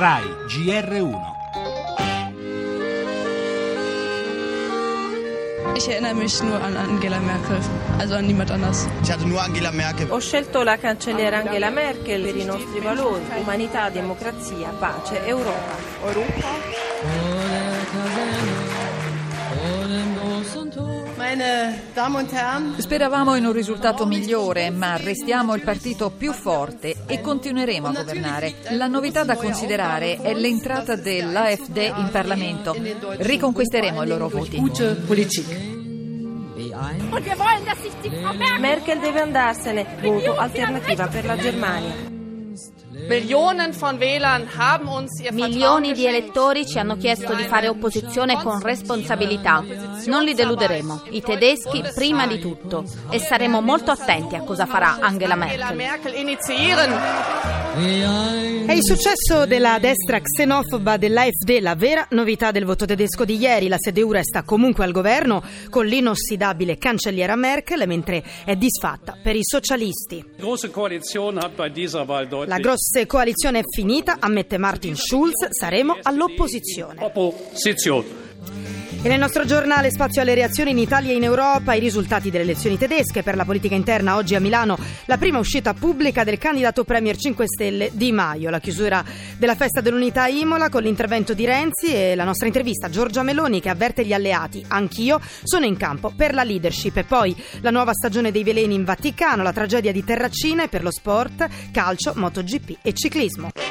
RAI GR1 Ich erinnere mich nur an Angela Merkel, also an niemand anders. Ich hatte nur Angela Merkel. Ho scelto la cancelliera Angela Merkel per i nostri valori, umanità, democrazia, pace, Europa. Meine Speravamo in un risultato migliore, ma restiamo il partito più forte e continueremo a governare. La novità da considerare è l'entrata dell'AfD in Parlamento. Riconquisteremo i loro voti. Merkel deve andarsene, voto alternativa per la Germania. Milioni di elettori ci hanno chiesto di fare opposizione con responsabilità. Non li deluderemo, i tedeschi prima di tutto, e saremo molto attenti a cosa farà Angela Merkel. È il successo della destra xenofoba dell'AfD la vera novità del voto tedesco di ieri. La CDU resta comunque al governo con l'inossidabile cancelliera Merkel, mentre è disfatta per i socialisti. La grossa coalizione è finita, ammette Martin Schulz, saremo all'opposizione. E nel nostro giornale Spazio alle reazioni in Italia e in Europa, i risultati delle elezioni tedesche per la politica interna oggi a Milano, la prima uscita pubblica del candidato Premier 5 Stelle Di Maio, la chiusura della festa dell'unità Imola con l'intervento di Renzi e la nostra intervista a Giorgia Meloni che avverte gli alleati, anch'io sono in campo per la leadership. E poi la nuova stagione dei veleni in Vaticano, la tragedia di Terracina e per lo sport, calcio, MotoGP e ciclismo.